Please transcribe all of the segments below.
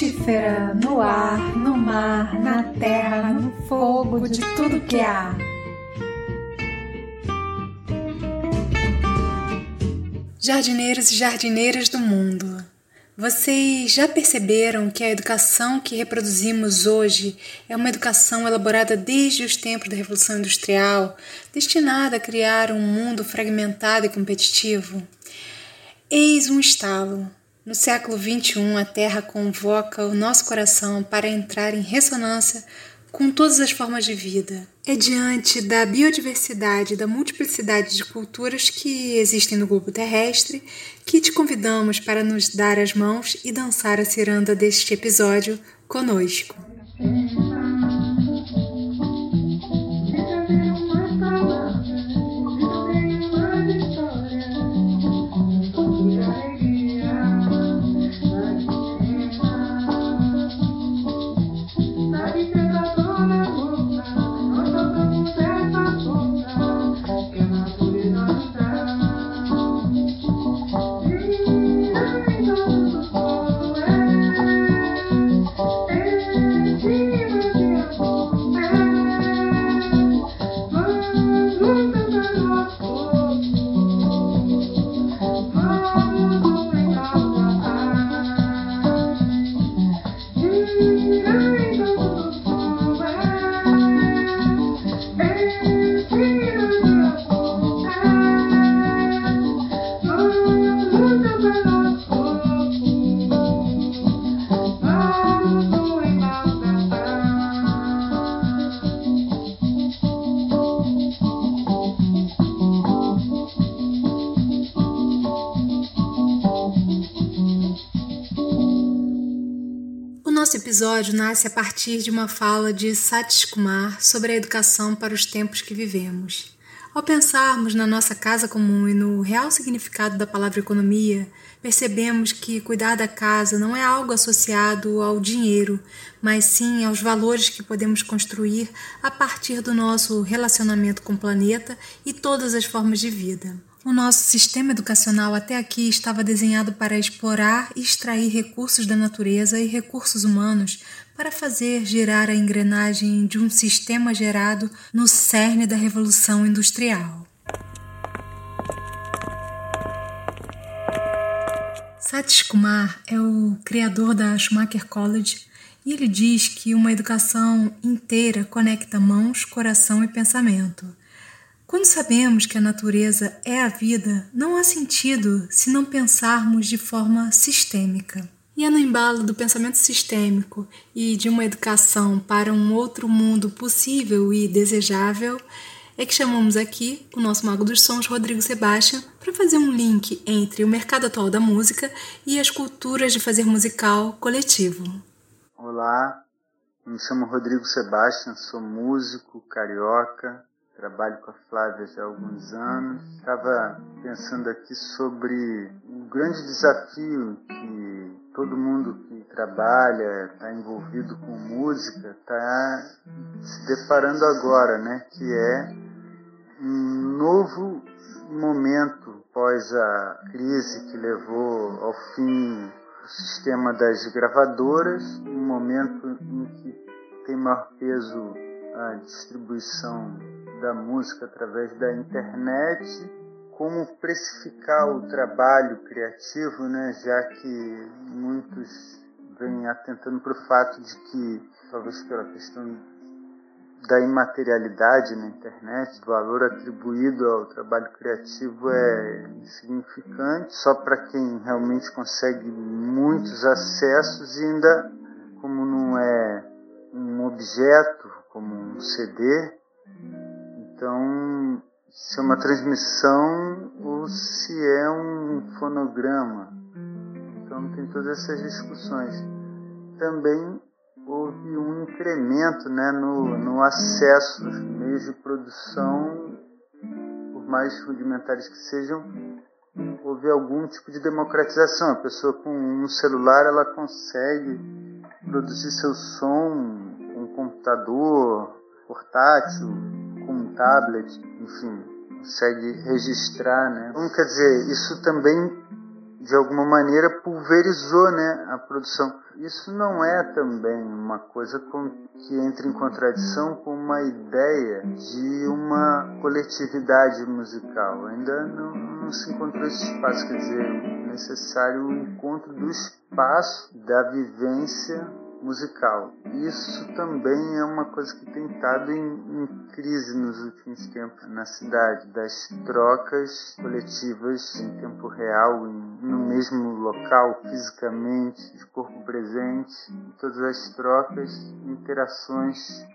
frutífera, no ar, no mar, na terra, no fogo, de tudo que há. Jardineiros e jardineiras do mundo, vocês já perceberam que a educação que reproduzimos hoje é uma educação elaborada desde os tempos da Revolução Industrial, destinada a criar um mundo fragmentado e competitivo? Eis um estalo. No século XXI, a Terra convoca o nosso coração para entrar em ressonância com todas as formas de vida. É diante da biodiversidade e da multiplicidade de culturas que existem no globo terrestre que te convidamos para nos dar as mãos e dançar a ciranda deste episódio conosco. Nosso episódio nasce a partir de uma fala de Satish Kumar sobre a educação para os tempos que vivemos. Ao pensarmos na nossa casa comum e no real significado da palavra economia, percebemos que cuidar da casa não é algo associado ao dinheiro, mas sim aos valores que podemos construir a partir do nosso relacionamento com o planeta e todas as formas de vida. O nosso sistema educacional até aqui estava desenhado para explorar e extrair recursos da natureza e recursos humanos para fazer girar a engrenagem de um sistema gerado no cerne da Revolução Industrial. Satish Kumar é o criador da Schumacher College e ele diz que uma educação inteira conecta mãos, coração e pensamento. Quando sabemos que a natureza é a vida, não há sentido se não pensarmos de forma sistêmica. E é no embalo do pensamento sistêmico e de uma educação para um outro mundo possível e desejável é que chamamos aqui o nosso mago dos sons, Rodrigo Sebastian, para fazer um link entre o mercado atual da música e as culturas de fazer musical coletivo. Olá, me chamo Rodrigo Sebastian, sou músico carioca, trabalho com a Flávia já há alguns anos. Estava pensando aqui sobre o grande desafio que todo mundo que trabalha, está envolvido com música, está se deparando agora, né? Que é um novo momento pós a crise que levou ao fim o sistema das gravadoras, um momento em que tem maior peso a distribuição da música através da internet, como precificar o trabalho criativo, né, já que muitos vêm atentando para o fato de que, talvez pela questão da imaterialidade na internet, o valor atribuído ao trabalho criativo é insignificante, só para quem realmente consegue muitos acessos e ainda como não é um objeto como um CD, então, se é uma transmissão ou se é um fonograma. Então, tem todas essas discussões. Também houve um incremento né, no, no acesso aos meios de produção, por mais rudimentares que sejam, houve algum tipo de democratização. A pessoa com um celular ela consegue produzir seu som com um computador portátil, tablet, enfim, consegue registrar, né? Então, quer dizer, isso também de alguma maneira pulverizou né, a produção. Isso não é também uma coisa com, que entra em contradição com uma ideia de uma coletividade musical. Ainda não, não se encontrou esse espaço, quer dizer, necessário o encontro do espaço da vivência musical. Isso também é uma coisa que tem estado em, em, crise nos últimos tempos na cidade, das trocas coletivas em tempo real, em, no mesmo local, fisicamente, de corpo presente, todas as trocas, interações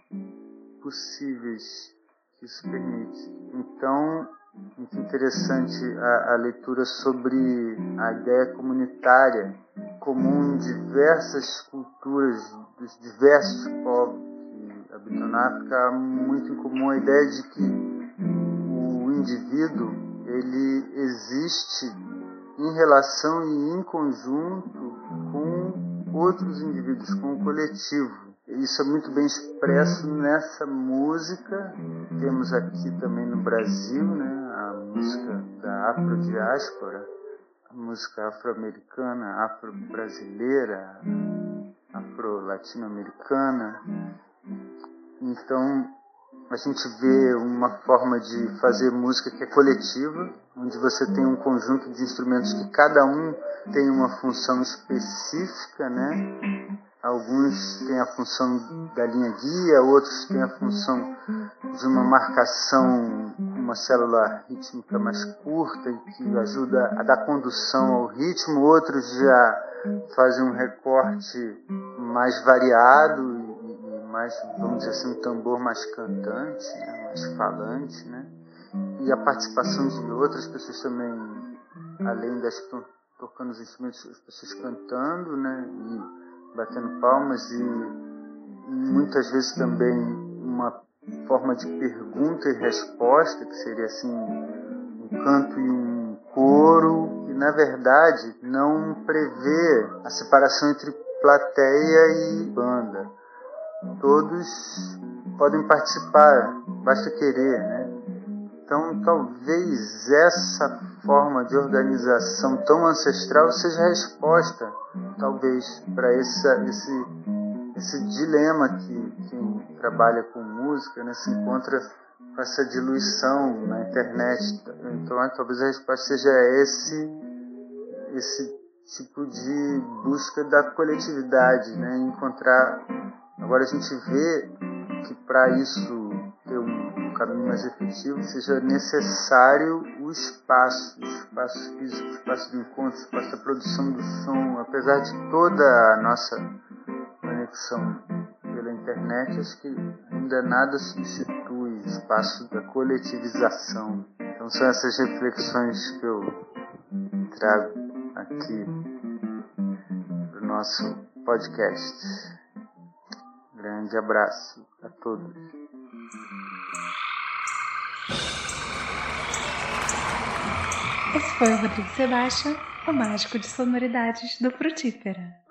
possíveis que isso permite. Então, muito interessante a, a leitura sobre a ideia comunitária comum em diversas culturas dos diversos povos que habitam na África, muito em comum a ideia de que o indivíduo ele existe em relação e em conjunto com outros indivíduos, com o coletivo. Isso é muito bem expresso nessa música. Temos aqui também no Brasil, né, a música da afrodiáspora, música afro-americana, afro-brasileira, afro-latino-americana. Então, a gente vê uma forma de fazer música que é coletiva, onde você tem um conjunto de instrumentos que cada um tem uma função específica, né? Alguns têm a função da linha guia, outros têm a função de uma marcação uma célula rítmica mais curta e que ajuda a dar condução ao ritmo, outros já fazem um recorte mais variado e mais, vamos dizer assim, um tambor mais cantante, né, mais falante, né? E a participação de outras pessoas também, além das que estão tocando os instrumentos, as pessoas cantando, né? E, batendo palmas e muitas vezes também uma forma de pergunta e resposta, que seria assim um canto e um coro, e na verdade não prevê a separação entre plateia e banda. Todos podem participar, basta querer, né? Então talvez essa forma de organização tão ancestral seja a resposta, talvez, para esse, esse dilema que quem trabalha com música né, se encontra com essa diluição na internet. Então, é, talvez a resposta seja esse, esse tipo de busca da coletividade, né, encontrar. Agora a gente vê que para isso ter um caminho mais efetivo, seja necessário o espaço, o espaço físico, o espaço de encontro, o espaço da produção do som. Apesar de toda a nossa conexão pela internet, acho que ainda nada substitui o espaço da coletivização. Então são essas reflexões que eu trago aqui para o nosso podcast. Grande abraço a todos. Esse foi o Rodrigo Sebastião, o mágico de sonoridades do Frutífera.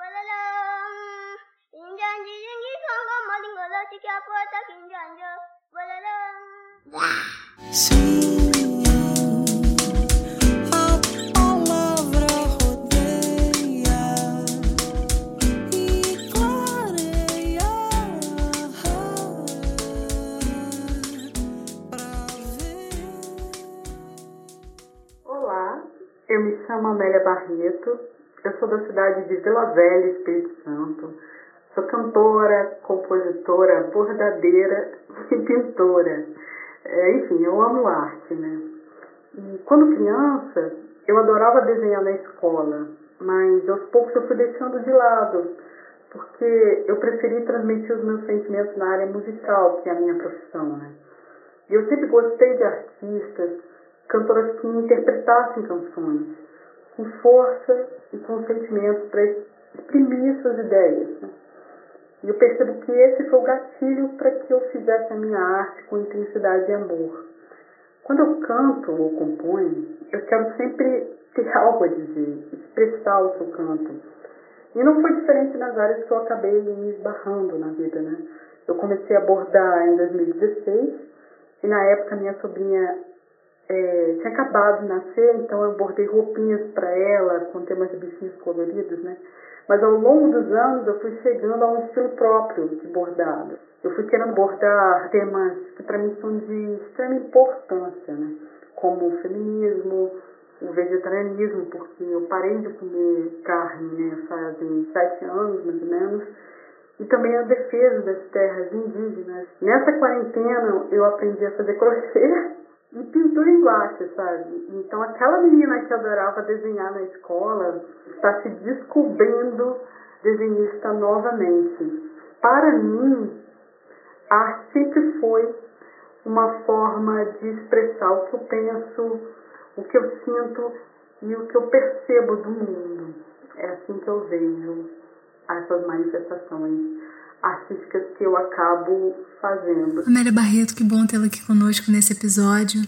Sim. chamo Amélia Barreto, eu sou da cidade de Vila Velha, Espírito Santo. Sou cantora, compositora, bordadeira e pintora. É, enfim, eu amo arte, né? E quando criança, eu adorava desenhar na escola, mas aos poucos eu fui deixando de lado, porque eu preferi transmitir os meus sentimentos na área musical, que é a minha profissão, né? E eu sempre gostei de artistas, cantoras que interpretassem canções com força e com sentimento para exprimir suas ideias. Né? E eu percebo que esse foi o gatilho para que eu fizesse a minha arte com intensidade e amor. Quando eu canto ou componho, eu quero sempre ter algo a dizer, expressar o que eu canto. E não foi diferente nas áreas que eu acabei me esbarrando na vida, né? Eu comecei a bordar em 2016 e na época minha sobrinha é, tinha acabado de nascer, então eu bordei roupinhas para ela com temas de bichinhos coloridos, né? Mas ao longo dos anos eu fui chegando a um estilo próprio de bordado. Eu fui querendo bordar temas que para mim são de extrema importância, né? Como o feminismo, o vegetarianismo, porque eu parei de comer carne né, fazem sete anos, mais ou menos, e também a defesa das terras indígenas. Nessa quarentena eu aprendi a fazer crochê e pintura em guache, sabe? Então aquela menina que adorava desenhar na escola está se descobrindo desenhista novamente. Para mim, a arte sempre foi uma forma de expressar o que eu penso, o que eu sinto e o que eu percebo do mundo. É assim que eu vejo essas manifestações artísticas que eu acabo fazendo. Amélia Barreto, que bom tê-la aqui conosco nesse episódio.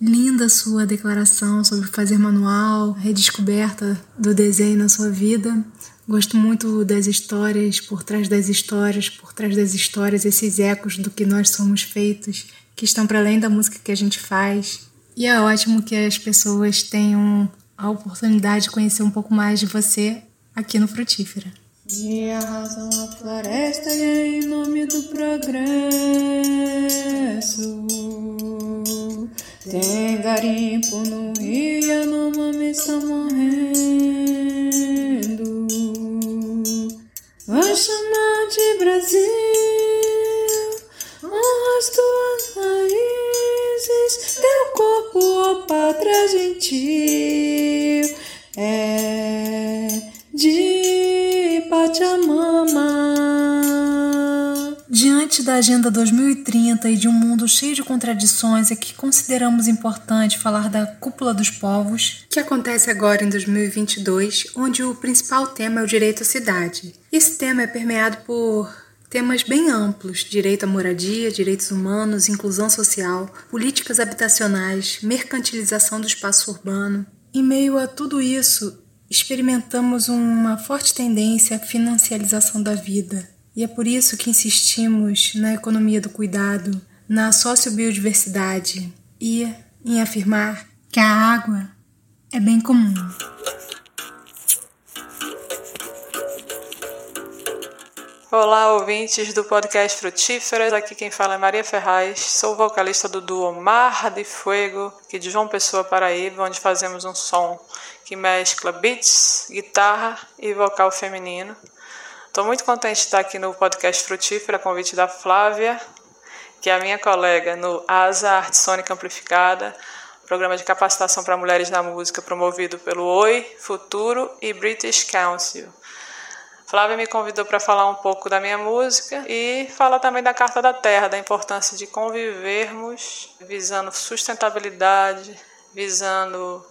Linda sua declaração sobre fazer manual, redescoberta do desenho na sua vida. Gosto muito das histórias, por trás das histórias, por trás das histórias, esses ecos do que nós somos feitos, que estão para além da música que a gente faz. E é ótimo que as pessoas tenham a oportunidade de conhecer um pouco mais de você aqui no Frutífera. De razão a floresta e em nome do progresso. Tem garimpo no rio e a Nomami está morrendo. Vai chamar de Brasil, honra as tuas raízes, teu corpo, ó pátria gentil. É Diante da Agenda 2030 e de um mundo cheio de contradições, é que consideramos importante falar da Cúpula dos Povos, que acontece agora em 2022, onde o principal tema é o direito à cidade. Esse tema é permeado por temas bem amplos: direito à moradia, direitos humanos, inclusão social, políticas habitacionais, mercantilização do espaço urbano. Em meio a tudo isso, experimentamos uma forte tendência à financiarização da vida. E é por isso que insistimos na economia do cuidado, na sociobiodiversidade e em afirmar que a água é bem comum. Olá, ouvintes do podcast Frutíferas. Aqui quem fala é Maria Ferraz. Sou vocalista do duo Mar de Fuego, aqui de João Pessoa, Paraíba, onde fazemos um som que mescla beats, guitarra e vocal feminino. Estou muito contente de estar aqui no podcast Frutífera, a convite da Flávia, que é a minha colega no ASA Arte Sônica Amplificada, programa de capacitação para mulheres na música promovido pelo Oi, Futuro e British Council. Flávia me convidou para falar um pouco da minha música e fala também da Carta da Terra, da importância de convivermos visando sustentabilidade, visando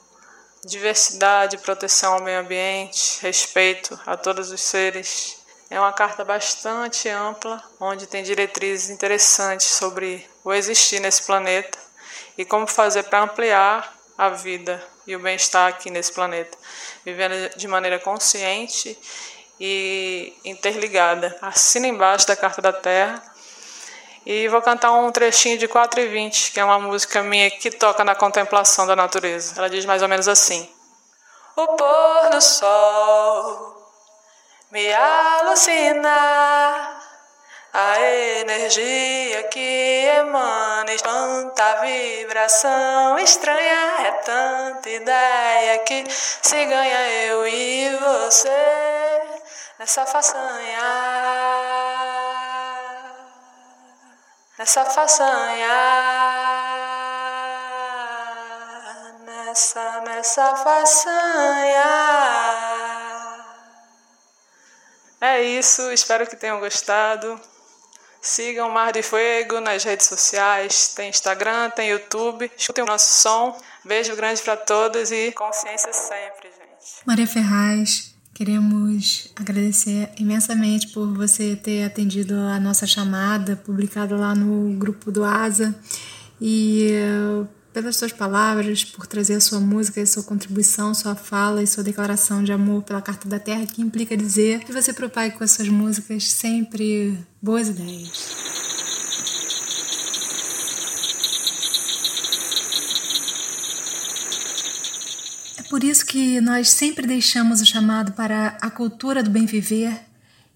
diversidade, proteção ao meio ambiente, respeito a todos os seres. É uma carta bastante ampla, onde tem diretrizes interessantes sobre o existir nesse planeta e como fazer para ampliar a vida e o bem-estar aqui nesse planeta, vivendo de maneira consciente e interligada. Assina embaixo da Carta da Terra. E vou cantar um trechinho de 4 e 20, que é uma música minha que toca na contemplação da natureza. Ela diz mais ou menos assim: O pôr do sol me alucina. A energia que emana espanta vibração estranha. É tanta ideia que se ganha eu e você nessa façanha, nessa façanha, nessa, nessa façanha. É isso, espero que tenham gostado. Sigam Mar de Fuego nas redes sociais, tem Instagram, tem YouTube. Escutem o nosso som. Beijo grande para todos e consciência sempre, gente. Maria Ferraz, Queremos agradecer imensamente por você ter atendido a nossa chamada, publicada lá no grupo do ASA, e pelas suas palavras, por trazer a sua música, a sua contribuição, sua fala e sua declaração de amor pela Carta da Terra, que implica dizer que você propague com as suas músicas sempre boas ideias. por isso que nós sempre deixamos o chamado para a cultura do bem viver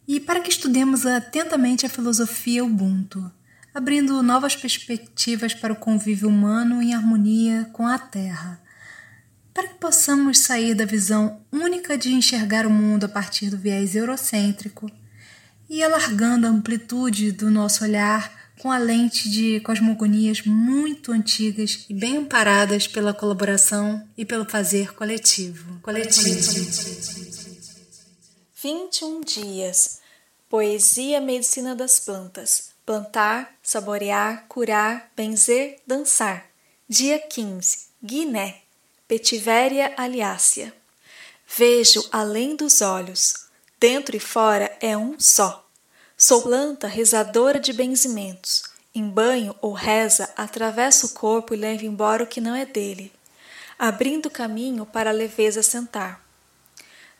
e para que estudemos atentamente a filosofia Ubuntu, abrindo novas perspectivas para o convívio humano em harmonia com a Terra, para que possamos sair da visão única de enxergar o mundo a partir do viés eurocêntrico e alargando a amplitude do nosso olhar com a lente de cosmogonias muito antigas e bem amparadas pela colaboração e pelo fazer coletivo. Coletivo. 21 dias. Poesia Medicina das Plantas. Plantar, saborear, curar, benzer, dançar. Dia 15. Guiné. Petiveria aliácea. Vejo além dos olhos. Dentro e fora é um só. Sou planta rezadora de benzimentos. Em banho ou reza, atravessa o corpo e leva embora o que não é dele, abrindo caminho para a leveza sentar.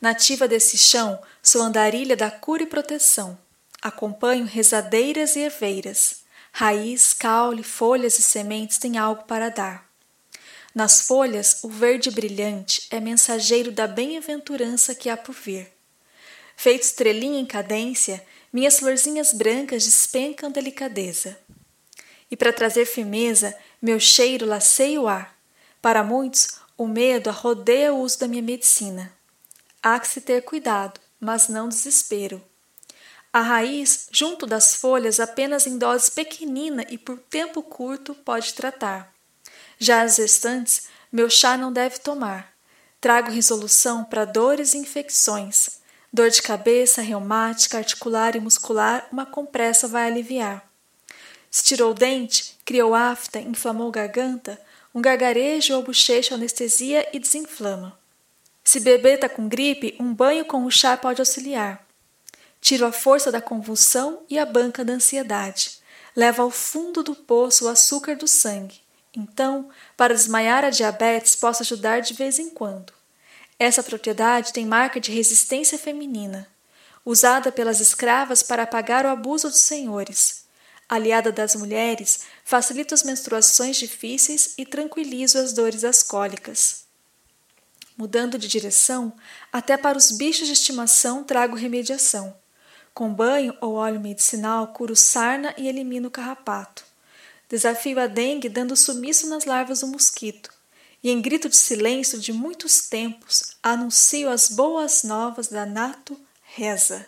Nativa desse chão, sou andarilha da cura e proteção. Acompanho rezadeiras e erveiras. Raiz, caule, folhas e sementes têm algo para dar. Nas folhas, o verde brilhante é mensageiro da bem-aventurança que há por vir. Feito estrelinha em cadência, minhas florzinhas brancas despencam delicadeza. E para trazer firmeza, meu cheiro laceia o ar. Para muitos, o medo arrodeia o uso da minha medicina. Há que se ter cuidado, mas não desespero. A raiz, junto das folhas, apenas em doses pequenina e por tempo curto, pode tratar. Já as restantes, meu chá não deve tomar. Trago resolução para dores e infecções Dor de cabeça, reumática, articular e muscular, uma compressa vai aliviar. Tirou o dente, criou afta, inflamou garganta, um gargarejo ou bochecha anestesia e desinflama. Se bebê está com gripe, um banho com o chá pode auxiliar. Tira a força da convulsão e a banca da ansiedade. Leva ao fundo do poço o açúcar do sangue. Então, para desmaiar a diabetes, posso ajudar de vez em quando. Essa propriedade tem marca de resistência feminina, usada pelas escravas para apagar o abuso dos senhores. Aliada das mulheres, facilita as menstruações difíceis e tranquiliza as dores das cólicas. Mudando de direção, até para os bichos de estimação trago remediação. Com banho ou óleo medicinal, curo sarna e elimino o carrapato. Desafio a dengue dando sumiço nas larvas do mosquito e em grito de silêncio de muitos tempos anuncio as boas novas da nato reza.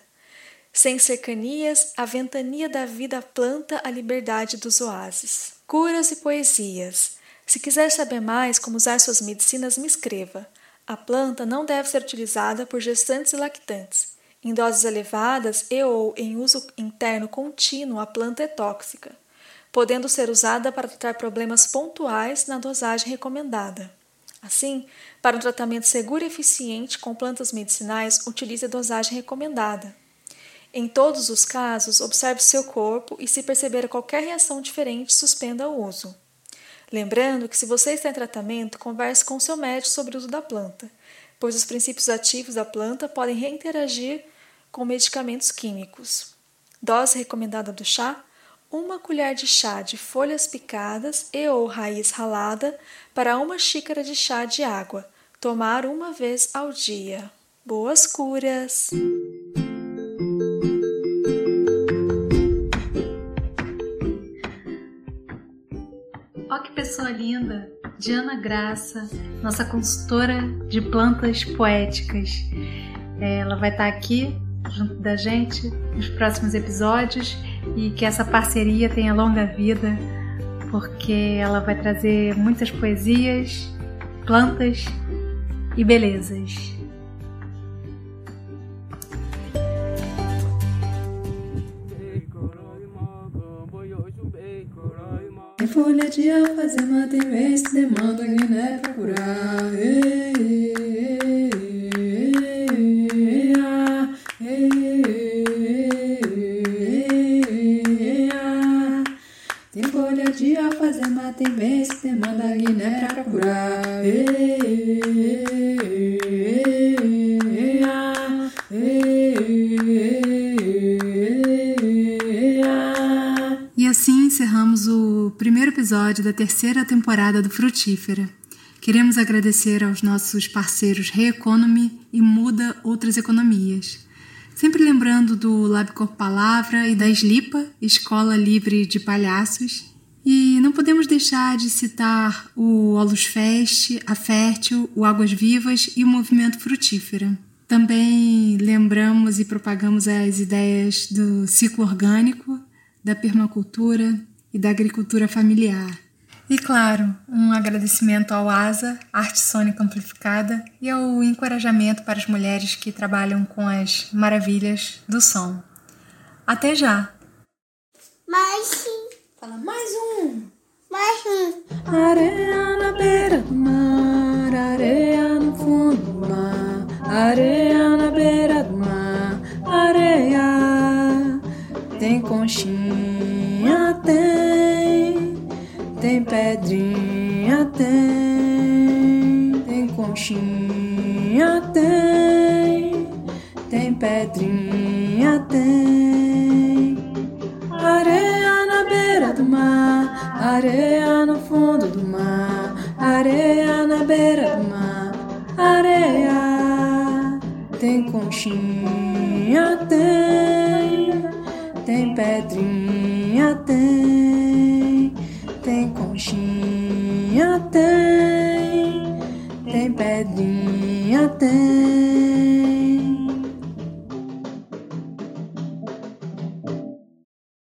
Sem cercanias, a ventania da vida planta a liberdade dos oásis. Curas e poesias. Se quiser saber mais como usar suas medicinas, me escreva. A planta não deve ser utilizada por gestantes e lactantes. Em doses elevadas e ou em uso interno contínuo, a planta é tóxica podendo ser usada para tratar problemas pontuais na dosagem recomendada. Assim, para um tratamento seguro e eficiente com plantas medicinais, utilize a dosagem recomendada. Em todos os casos, observe seu corpo e, se perceber qualquer reação diferente, suspenda o uso. Lembrando que, se você está em tratamento, converse com seu médico sobre o uso da planta, pois os princípios ativos da planta podem reinteragir com medicamentos químicos. Dose recomendada do chá: uma colher de chá de folhas picadas e ou raiz ralada para uma xícara de chá de água. Tomar uma vez ao dia. Boas curas! Ó que pessoa linda! Diana Graça, nossa consultora de plantas poéticas. Ela vai estar aqui junto da gente nos próximos episódios e que essa parceria tenha longa vida, porque ela vai trazer muitas poesias, plantas e belezas. Folha de alfazema, tem que demanda Guiné pra curar. Ei, ei, ei, demanda Guiné pra curar. E assim encerramos o primeiro episódio da terceira temporada do Frutífera. Queremos agradecer aos nossos parceiros Reeconomy e Muda Outras Economias. Sempre lembrando do Labcor Palavra e da Slipa, Escola Livre de Palhaços. E não podemos deixar de citar o Olus Fest, a Fértil, o Águas Vivas e o Movimento Frutífera. Também lembramos e propagamos as ideias do ciclo orgânico, da permacultura e da agricultura familiar. E claro, um agradecimento ao ASA, Arte Sônica Amplificada, e ao encorajamento para as mulheres que trabalham com as maravilhas do som. Até já! Mais sim. Fala mais um! Mais um. Areia na beira do mar, areia no fundo do mar, areia na beira do mar, areia. Tem conchinha, tem, tem pedrinha, tem, tem conchinha, tem, tem pedrinha, tem. Areia no fundo do mar, areia na beira do mar, areia. Tem conchinha, tem, tem pedrinha, tem, tem conchinha, tem, tem pedrinha, tem.